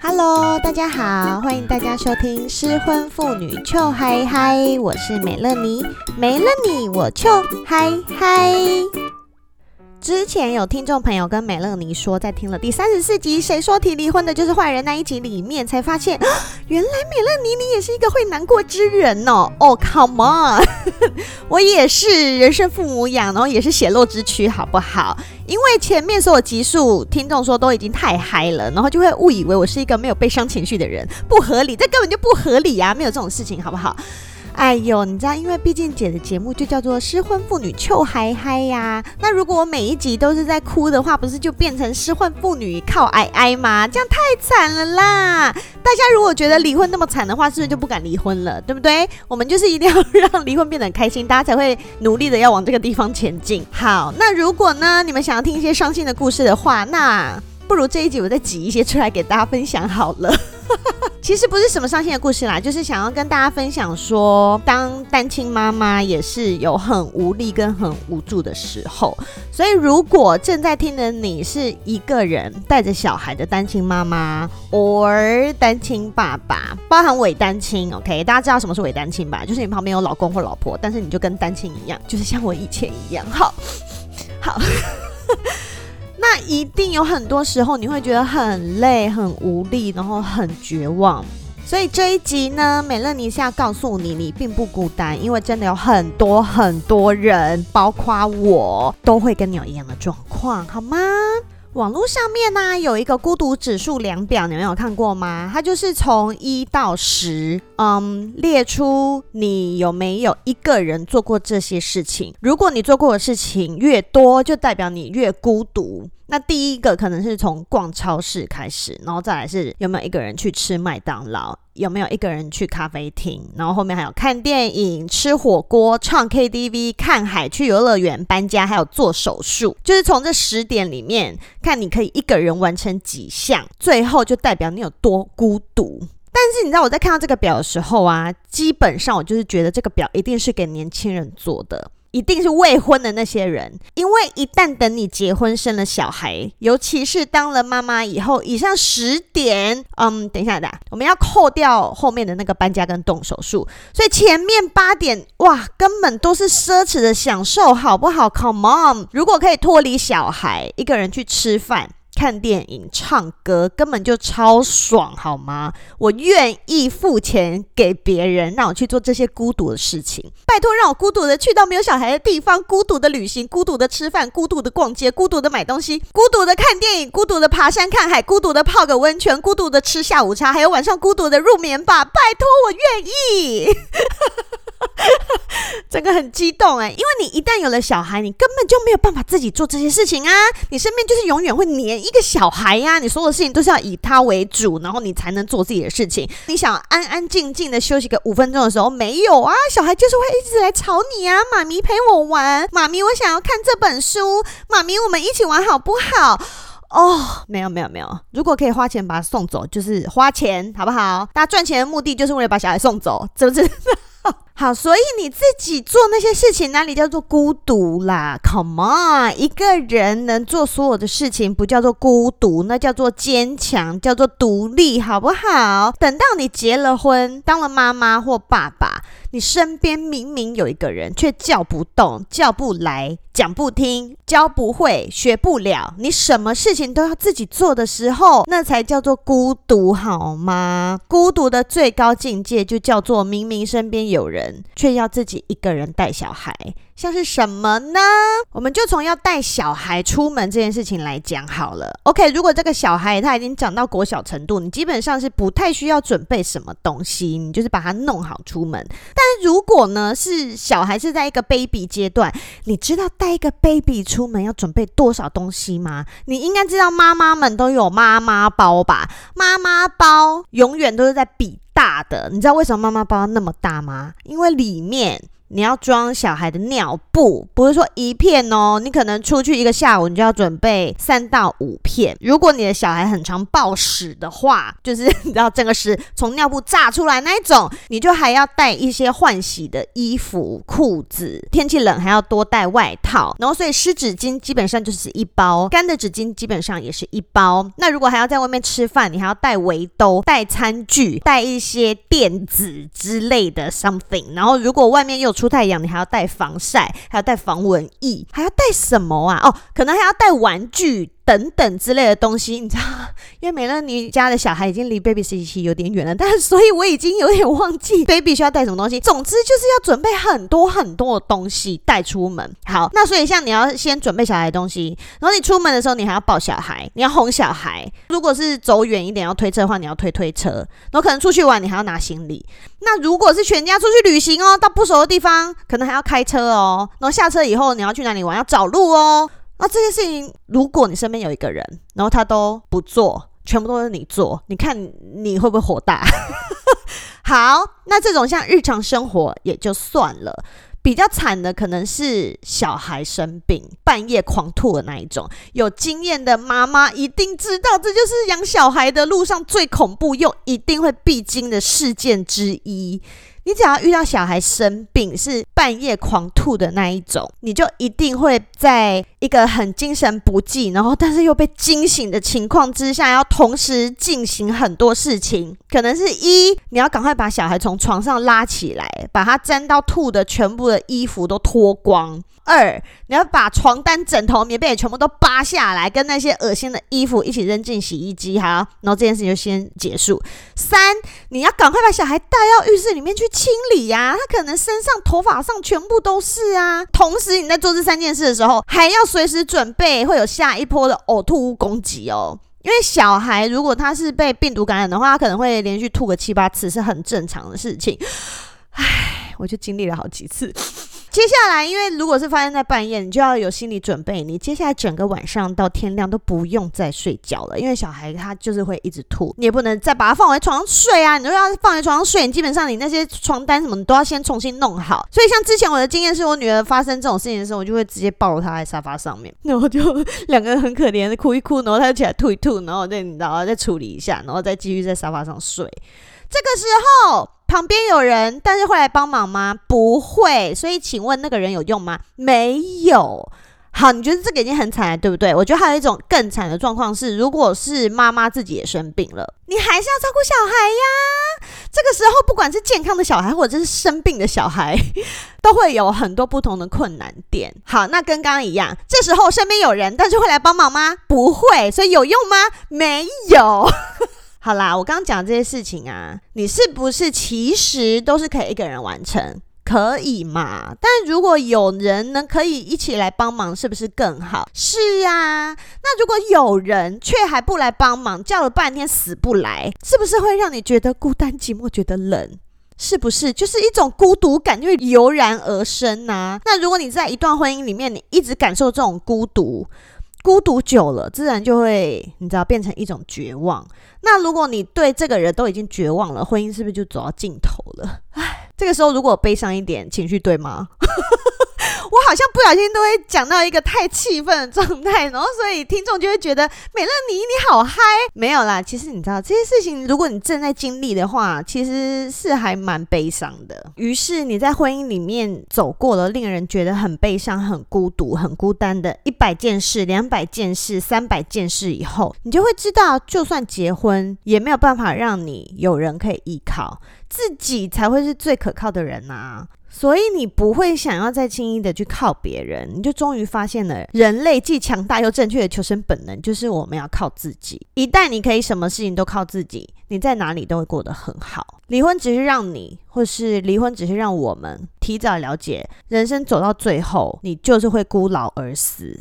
Hello，大家好，欢迎大家收听失婚妇女糗嗨嗨，我是美乐妮，没了你我糗嗨嗨。之前有听众朋友跟美乐妮说，在听了第三十四集《谁说提离婚的就是坏人》那一集里面，才发现原来美乐妮你也是一个会难过之人哦。哦，oh，Come on，我也是人生父母养，然后也是血肉之躯，好不好？因为前面所有集数听众说都已经太嗨了，然后就会误以为我是一个没有悲伤情绪的人，不合理，这根本就不合理啊！没有这种事情，好不好？哎呦，你知道，因为毕竟姐的节目就叫做失婚妇女糗嗨嗨呀。那如果我每一集都是在哭的话，不是就变成失婚妇女靠哀哀吗？这样太惨了啦！大家如果觉得离婚那么惨的话，是不是就不敢离婚了？对不对？我们就是一定要让离婚变得开心，大家才会努力的要往这个地方前进。好，那如果呢，你们想要听一些伤心的故事的话，那不如这一集我再挤一些出来给大家分享好了。其实不是什么伤心的故事啦，就是想要跟大家分享说，当单亲妈妈也是有很无力跟很无助的时候。所以，如果正在听的你是一个人带着小孩的单亲妈妈，or 单亲爸爸，包含伪单亲，OK？大家知道什么是伪单亲吧？就是你旁边有老公或老婆，但是你就跟单亲一样，就是像我以前一样。好，好。那一定有很多时候你会觉得很累、很无力，然后很绝望。所以这一集呢，美乐妮是要告诉你，你并不孤单，因为真的有很多很多人，包括我，都会跟你有一样的状况，好吗？网络上面呢、有一个孤独指数量表，你们有看过吗？它就是从一到十，嗯，列出你有没有一个人做过这些事情。如果你做过的事情越多，就代表你越孤独。那第一个可能是从逛超市开始，然后再来是有没有一个人去吃麦当劳，有没有一个人去咖啡厅，然后后面还有看电影、吃火锅、唱 KTV、看海、去游乐园、搬家，还有做手术。就是从这十点里面看，你可以一个人完成几项，最后就代表你有多孤独。但是你知道我在看到这个表的时候啊，基本上我就是觉得这个表一定是给年轻人做的。一定是未婚的那些人，因为一旦等你结婚生了小孩，尤其是当了妈妈以后，以上十点，嗯，等一下的，我们要扣掉后面的那个搬家跟动手术，所以前面八点哇，根本都是奢侈的享受，好不好？Come on，如果可以脱离小孩，一个人去吃饭。看电影、唱歌，根本就超爽，好吗？我愿意付钱给别人，让我去做这些孤独的事情。拜托，让我孤独的去到没有小孩的地方，孤独的旅行，孤独的吃饭，孤独的逛街，孤独的买东西，孤独的看电影，孤独的爬山看海，孤独的泡个温泉，孤独的吃下午茶，还有晚上孤独的入眠吧。拜托，我愿意。整个很激动哎，因为你一旦有了小孩，你根本就没有办法自己做这些事情啊！你身边就是永远会黏一个小孩呀、你所有的事情都是要以他为主，然后你才能做自己的事情。你想安安静静的休息个五分钟的时候，没有啊，小孩就是会一直来吵你啊！妈咪陪我玩，妈咪我想要看这本书，妈咪我们一起玩好不好？哦，没有没有没有，如果可以花钱把他送走，就是花钱好不好？大家赚钱的目的就是为了把小孩送走，是不是？好，所以你自己做那些事情，哪里叫做孤独啦？Come on，一个人能做所有的事情，不叫做孤独，那叫做坚强，叫做独立，好不好？等到你结了婚，当了妈妈或爸爸，你身边明明有一个人，却叫不动、叫不来、讲不听、教不会、学不了，你什么事情都要自己做的时候，那才叫做孤独，好吗？孤独的最高境界就叫做明明身边有人，却要自己一个人带小孩。像是什么呢？我们就从要带小孩出门这件事情来讲好了。OK，如果这个小孩他已经长到国小程度，你基本上是不太需要准备什么东西，你就是把他弄好出门。但如果呢是小孩是在一个 baby 阶段，你知道带一个 baby 出门要准备多少东西吗？你应该知道妈妈们都有妈妈包吧？妈妈包永远都是在比大的。你知道为什么妈妈包那么大吗？因为里面。你要装小孩的尿布，不是说一片哦，你可能出去一个下午，你就要准备三到五片。如果你的小孩很常暴屎的话，就是 你知道整个屎从尿布炸出来那一种，你就还要带一些换洗的衣服、裤子，天气冷还要多带外套。然后所以湿纸巾基本上就是一包，干的纸巾基本上也是一包。那如果还要在外面吃饭，你还要带围兜、带餐具、带一些垫子之类的 something。然后如果外面又出太阳，你还要带防晒，还要带防蚊液，还要带什么啊？哦，可能还要带玩具。等等之类的东西，你知道，因为美乐妮家的小孩已经离 Baby CC 有点远了，但是所以我已经有点忘记 Baby 需要带什么东西。总之就是要准备很多很多的东西带出门。好，那所以像你要先准备小孩的东西，然后你出门的时候你还要抱小孩，你要哄小孩。如果是走远一点要推车的话，你要推推车。然后可能出去玩，你还要拿行李。那如果是全家出去旅行哦，到不熟的地方，可能还要开车哦。然后下车以后你要去哪里玩，要找路哦。那这些事情，如果你身边有一个人，然后他都不做，全部都是你做，你看你会不会火大？好，那这种像日常生活也就算了，比较惨的可能是小孩生病，半夜狂吐的那一种。有经验的妈妈一定知道，这就是养小孩的路上最恐怖又一定会必经的事件之一。你只要遇到小孩生病是半夜狂吐的那一种，你就一定会在一个很精神不济，然后但是又被惊醒的情况之下，要同时进行很多事情。可能是一，你要赶快把小孩从床上拉起来，把他沾到吐的全部的衣服都脱光。二，你要把床单、枕头、棉被也全部都扒下来，跟那些恶心的衣服一起扔进洗衣机，好，然后这件事情就先结束。三，你要赶快把小孩带到浴室里面去清理呀，他可能身上、头发上全部都是啊。同时，你在做这三件事的时候，还要随时准备会有下一波的呕吐物攻击哦。因为小孩如果他是被病毒感染的话，他可能会连续吐个七八次，是很正常的事情。唉，我就经历了好几次。接下来，因为如果是发生在半夜，你就要有心理准备，你接下来整个晚上到天亮都不用再睡觉了，因为小孩他就是会一直吐，你也不能再把他放回床上睡啊！你都要放回床上睡，你基本上你那些床单什么，你都要先重新弄好。所以像之前我的经验是，我女儿发生这种事情的时候，我就会直接抱她在沙发上面，然后就两个人很可怜的哭一哭，然后她就起来吐一吐，然后再你知道再处理一下，然后再继续在沙发上睡。这个时候。旁边有人，但是会来帮忙吗？不会。所以，请问那个人有用吗？没有。好，你觉得这个已经很惨了，对不对？我觉得还有一种更惨的状况是，如果是妈妈自己也生病了，你还是要照顾小孩呀。这个时候，不管是健康的小孩，或者是生病的小孩，都会有很多不同的困难点。好，那跟刚刚一样，这时候身边有人，但是会来帮忙吗？不会。所以有用吗？没有。好啦，我刚刚讲这些事情啊，你是不是其实都是可以一个人完成？可以嘛？但如果有人能可以一起来帮忙，是不是更好？是啊。那如果有人却还不来帮忙，叫了半天死不来，是不是会让你觉得孤单寂寞，觉得冷？是不是就是一种孤独感就会油然而生呢、啊？那如果你在一段婚姻里面，你一直感受这种孤独。孤独久了，自然就会你知道变成一种绝望。那如果你对这个人都已经绝望了，婚姻是不是就走到尽头了？唉，这个时候如果悲伤一点，情绪对吗？我好像不小心都会讲到一个太气愤的状态，然后所以听众就会觉得美乐妮你好嗨，没有啦。其实你知道这些事情，如果你正在经历的话，其实是还蛮悲伤的。于是你在婚姻里面走过了令人觉得很悲伤、很孤独、很孤单的一百件事、两百件事、三百件事以后，你就会知道，就算结婚也没有办法让你有人可以依靠，自己才会是最可靠的人啊。所以你不会想要再轻易的去靠别人，你就终于发现了人类既强大又正确的求生本能，就是我们要靠自己。一旦你可以什么事情都靠自己，你在哪里都会过得很好。离婚只是让你，或是离婚只是让我们提早了解，人生走到最后，你就是会孤老而死。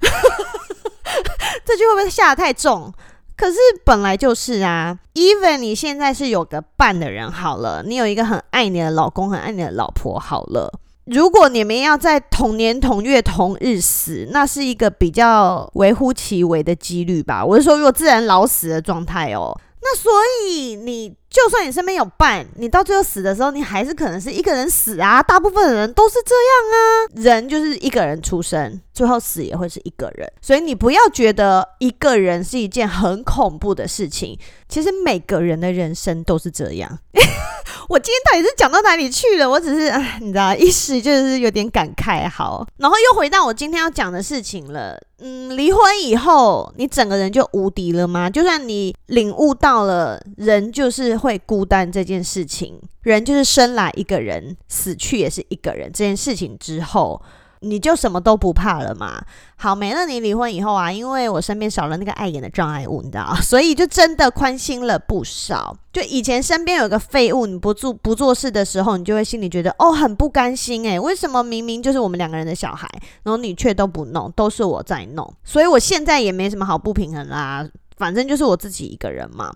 这句会不会下得太重？可是本来就是啊，even 你现在是有个伴的人好了，你有一个很爱你的老公，很爱你的老婆好了。如果你们要在同年同月同日死，那是一个比较微乎其微的几率吧。我是说，如果自然老死的状态哦，那所以你。就算你身边有伴，你到最后死的时候，你还是可能是一个人死啊。大部分的人都是这样啊，人就是一个人出生，最后死也会是一个人。所以你不要觉得一个人是一件很恐怖的事情，其实每个人的人生都是这样。我今天到底是讲到哪里去了？我只是哎，你知道，一时就是有点感慨。好，然后又回到我今天要讲的事情了。嗯，离婚以后，你整个人就无敌了吗？就算你领悟到了人就是会孤单这件事情，人就是生来一个人，死去也是一个人这件事情之后。你就什么都不怕了嘛？好，没了你离婚以后啊，因为我身边少了那个碍眼的障碍物，你知道，所以就真的宽心了不少。就以前身边有个废物，你不做不做事的时候，你就会心里觉得哦，很不甘心诶，为什么明明就是我们两个人的小孩，然后你却都不弄，都是我在弄？所以我现在也没什么好不平衡啦，反正就是我自己一个人嘛。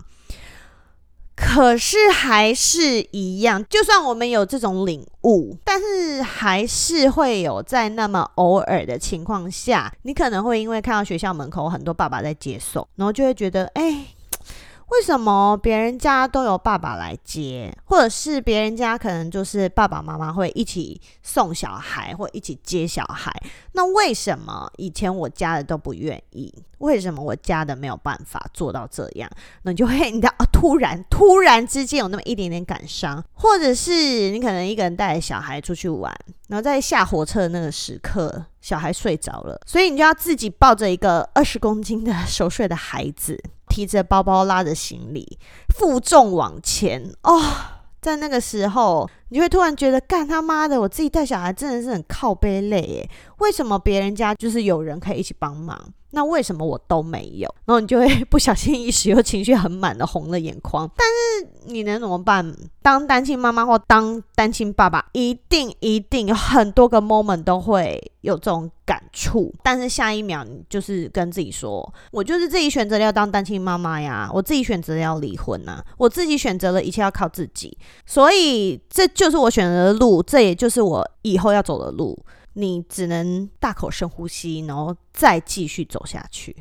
可是还是一样，就算我们有这种领悟，但是还是会有在那么偶尔的情况下，你可能会因为看到学校门口很多爸爸在接送，然后就会觉得，哎。为什么别人家都有爸爸来接，或者是别人家可能就是爸爸妈妈会一起送小孩或一起接小孩？那为什么以前我家的都不愿意？为什么我家的没有办法做到这样？那就会你知道，突然突然之间有那么一点点感伤，或者是你可能一个人带着小孩出去玩，然后在下火车的那个时刻，小孩睡着了，所以你就要自己抱着一个二十公斤的熟睡的孩子。提着包包，拉着行李，负重往前。哦，在那个时候，你就会突然觉得，干他妈的，我自己带小孩真的是很靠背累耶。为什么别人家就是有人可以一起帮忙？那为什么我都没有？然后你就会不小心一时又情绪很满的红了眼眶。但是你能怎么办？当单亲妈妈或当单亲爸爸，一定一定有很多个 moment 都会有这种感触。但是下一秒你就是跟自己说，我就是自己选择要当单亲妈妈呀，我自己选择要离婚呐，我自己选择了一切要靠自己。所以这就是我选择的路，这也就是我以后要走的路。你只能大口深呼吸，然后再继续走下去。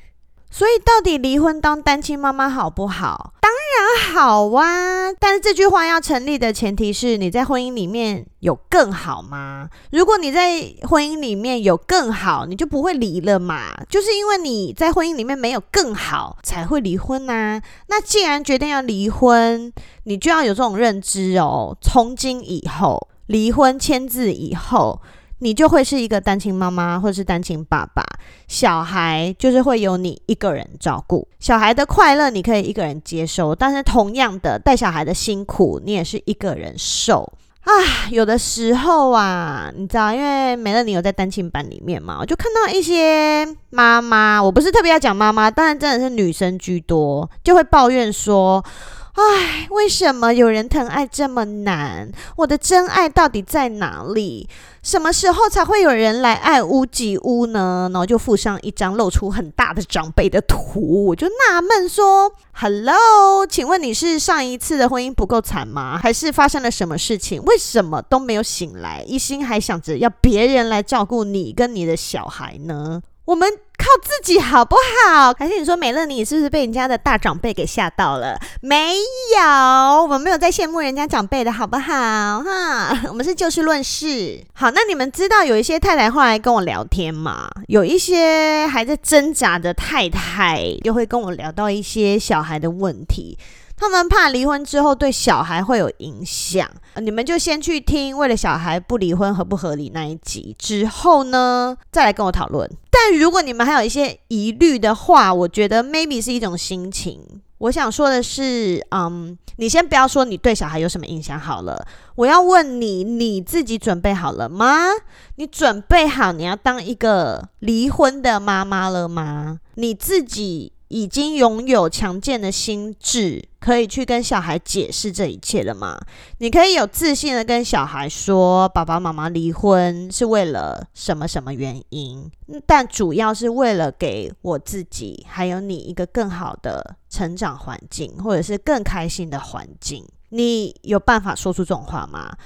所以，到底离婚当单亲妈妈好不好？当然好啊！但是这句话要成立的前提是你在婚姻里面有更好吗？如果你在婚姻里面有更好，你就不会离了嘛。就是因为你在婚姻里面没有更好，才会离婚呐。那既然决定要离婚，你就要有这种认知哦。从今以后，离婚签字以后。你就会是一个单亲妈妈，或者是单亲爸爸，小孩就是会由你一个人照顾。小孩的快乐你可以一个人接受，但是同样的带小孩的辛苦你也是一个人受啊。有的时候啊，你知道，因为美乐你有在单亲班里面嘛，我就看到一些妈妈，我不是特别要讲妈妈，当然真的是女生居多，就会抱怨说。唉，为什么有人疼爱这么难？我的真爱到底在哪里？什么时候才会有人来爱屋及乌呢？然后就附上一张露出很大的长辈的图，我就纳闷说：“Hello，请问你是上一次的婚姻不够惨吗？还是发生了什么事情？为什么都没有醒来，一心还想着要别人来照顾你跟你的小孩呢？”我们靠自己好不好？还是你说美乐你是不是被人家的大长辈给吓到了？没有，我们没有在羡慕人家长辈的好不好？哈，我们是就事论事。好，那你们知道有一些太太后来跟我聊天吗？有一些还在挣扎的太太，又会跟我聊到一些小孩的问题。他们怕离婚之后对小孩会有影响，你们就先去听为了小孩不离婚合不合理那一集，之后呢，再来跟我讨论。但如果你们还有一些疑虑的话，我觉得 maybe 是一种心情。我想说的是，嗯，你先不要说你对小孩有什么影响好了，我要问你，你自己准备好了吗？你准备好你要当一个离婚的妈妈了吗？你自己。已经拥有强健的心智，可以去跟小孩解释这一切了吗？你可以有自信的跟小孩说，爸爸妈妈离婚是为了什么什么原因，但主要是为了给我自己还有你一个更好的成长环境，或者是更开心的环境。你有办法说出这种话吗？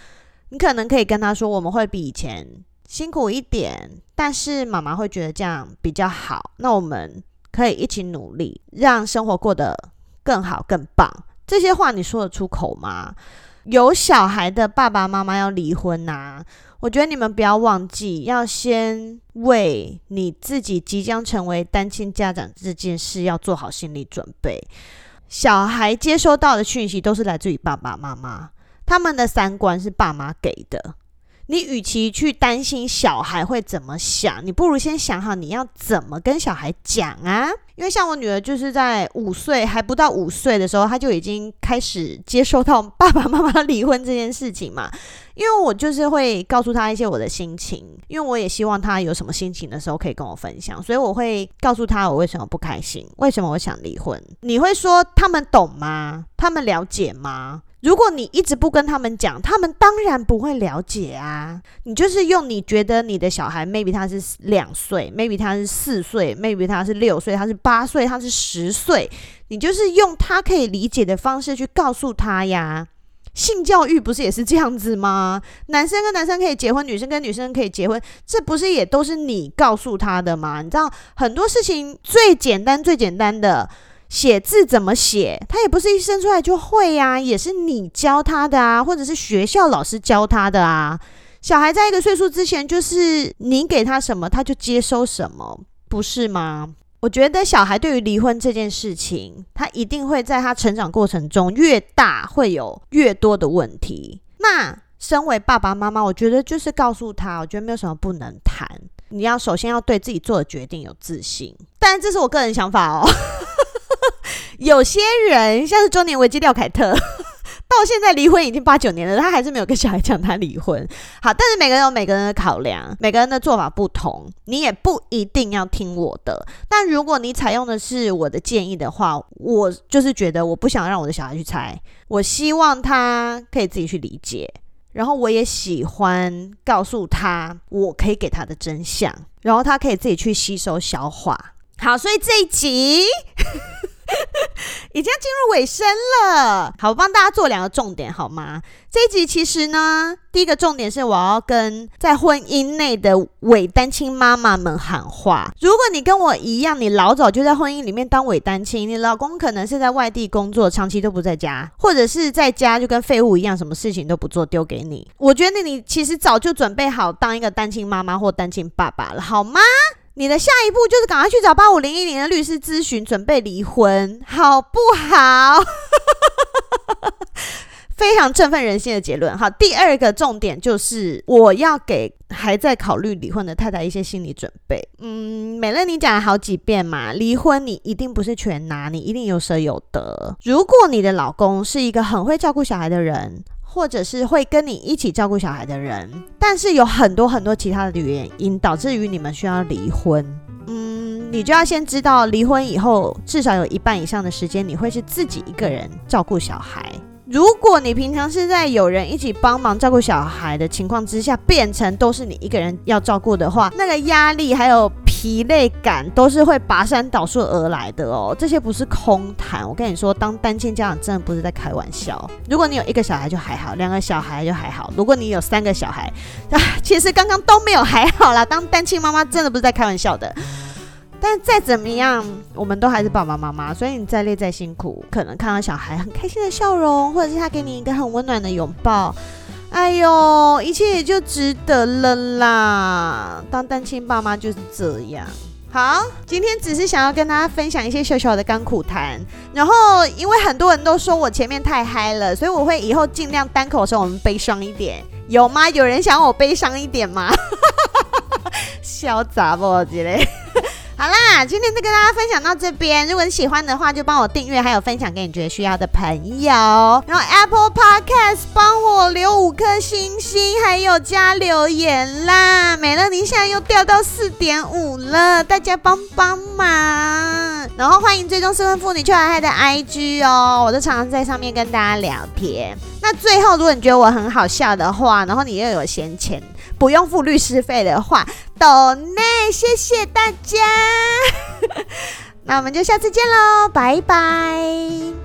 你可能可以跟他说，我们会比以前辛苦一点，但是妈妈会觉得这样比较好。那我们。可以一起努力，让生活过得更好、更棒。这些话你说得出口吗？有小孩的爸爸妈妈要离婚呐？我觉得你们不要忘记，要先为你自己即将成为单亲家长这件事要做好心理准备。小孩接收到的讯息都是来自于爸爸妈妈，他们的三观是爸妈给的。你与其去担心小孩会怎么想，你不如先想好你要怎么跟小孩讲啊。因为像我女儿，就是在五岁还不到五岁的时候，她就已经开始接受到爸爸妈妈离婚这件事情嘛。因为我就是会告诉她一些我的心情，因为我也希望她有什么心情的时候可以跟我分享，所以我会告诉她我为什么不开心，为什么我想离婚。你会说他们懂吗？他们了解吗？如果你一直不跟他们讲，他们当然不会了解啊。你就是用你觉得你的小孩，maybe 他是两岁，maybe 他是四岁，maybe 他是六岁，他是八岁，他是十岁，你就是用他可以理解的方式去告诉他呀。性教育不是也是这样子吗？男生跟男生可以结婚，女生跟女生可以结婚，这不是也都是你告诉他的吗？你知道很多事情最简单、最简单的。写字怎么写？他也不是一生出来就会呀，也是你教他的啊，或者是学校老师教他的啊。小孩在一个岁数之前，就是你给他什么，他就接收什么，不是吗？我觉得小孩对于离婚这件事情，他一定会在他成长过程中越大，会有越多的问题。那身为爸爸妈妈，我觉得就是告诉他，我觉得没有什么不能谈。你要首先要对自己做的决定有自信，但这是我个人想法哦。有些人像是中年危机廖凯特，到现在离婚已经八九年了，他还是没有跟小孩讲他离婚。好，但是每个人有每个人的考量，每个人的做法不同，你也不一定要听我的。但如果你采用的是我的建议的话，我就是觉得我不想让我的小孩去猜，我希望他可以自己去理解，然后我也喜欢告诉他我可以给他的真相，然后他可以自己去吸收消化。好，所以这一集 已经进入尾声了。好，我帮大家做两个重点，好吗？这一集其实呢，第一个重点是我要跟在婚姻内的伪单亲妈妈们喊话：如果你跟我一样，你老早就在婚姻里面当伪单亲，你老公可能是在外地工作，长期都不在家，或者是在家就跟废物一样，什么事情都不做，丢给你。我觉得你其实早就准备好当一个单亲妈妈或单亲爸爸了，好吗？你的下一步就是赶快去找八五零一零的律师咨询，准备离婚，好不好？非常振奋人心的结论。好，第二个重点就是我要给还在考虑离婚的太太一些心理准备。嗯，美乐你讲了好几遍嘛，离婚你一定不是全拿，你一定有舍有得。如果你的老公是一个很会照顾小孩的人，或者是会跟你一起照顾小孩的人，但是有很多很多其他的原因导致于你们需要离婚。嗯，你就要先知道，离婚以后至少有一半以上的时间你会是自己一个人照顾小孩。如果你平常是在有人一起帮忙照顾小孩的情况之下，变成都是你一个人要照顾的话，那个压力还有疲累感都是会拔山倒树而来的哦。这些不是空谈，我跟你说，当单亲家长真的不是在开玩笑。如果你有一个小孩就还好，两个小孩就还好。如果你有三个小孩，啊，其实刚刚都没有还好啦。当单亲妈妈真的不是在开玩笑的。但再怎么样，我们都还是爸爸妈妈，所以你再累再辛苦，可能看到小孩很开心的笑容，或者是他给你一个很温暖的拥抱，哎呦，一切也就值得了啦。当单亲爸妈就是这样。好，今天只是想要跟大家分享一些小小的甘苦谈，然后因为很多人都说我前面太嗨了，所以我会以后尽量单口的时候我们悲伤一点，有吗？有人想我悲伤一点吗？潇洒不，我觉得。好啦，今天就跟大家分享到这边。如果你喜欢的话，就帮我订阅，还有分享给你觉得需要的朋友。然后 Apple Podcast 帮我留五颗星星，还有加留言啦。美乐妮现在又掉到四点五了，大家帮帮忙。然后欢迎追踪失婚妇女 Chill High High 的 IG 哦，我都常常在上面跟大家聊天。那最后，如果你觉得我很好笑的话，然后你又有闲钱，不用付律师费的话，抖内，谢谢大家。那我们就下次见喽，拜拜。